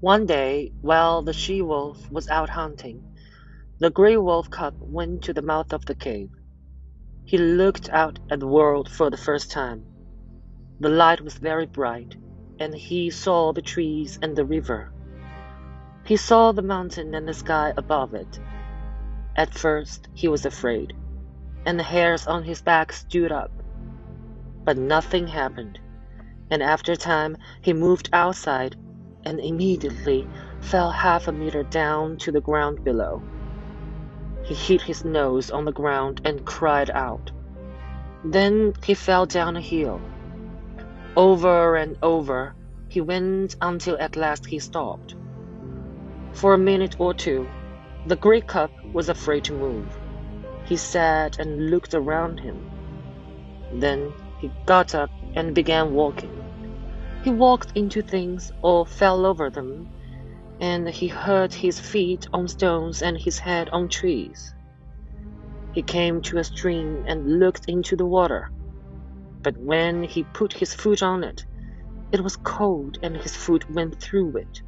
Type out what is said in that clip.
One day, while the she wolf was out hunting, the grey wolf cub went to the mouth of the cave. He looked out at the world for the first time. The light was very bright, and he saw the trees and the river. He saw the mountain and the sky above it. At first he was afraid, and the hairs on his back stood up. But nothing happened, and after a time he moved outside and immediately fell half a meter down to the ground below. He hit his nose on the ground and cried out. Then he fell down a hill. Over and over he went until at last he stopped. For a minute or two, the grey cub was afraid to move. He sat and looked around him. Then he got up and began walking. He walked into things or fell over them, and he hurt his feet on stones and his head on trees. He came to a stream and looked into the water, but when he put his foot on it, it was cold and his foot went through it.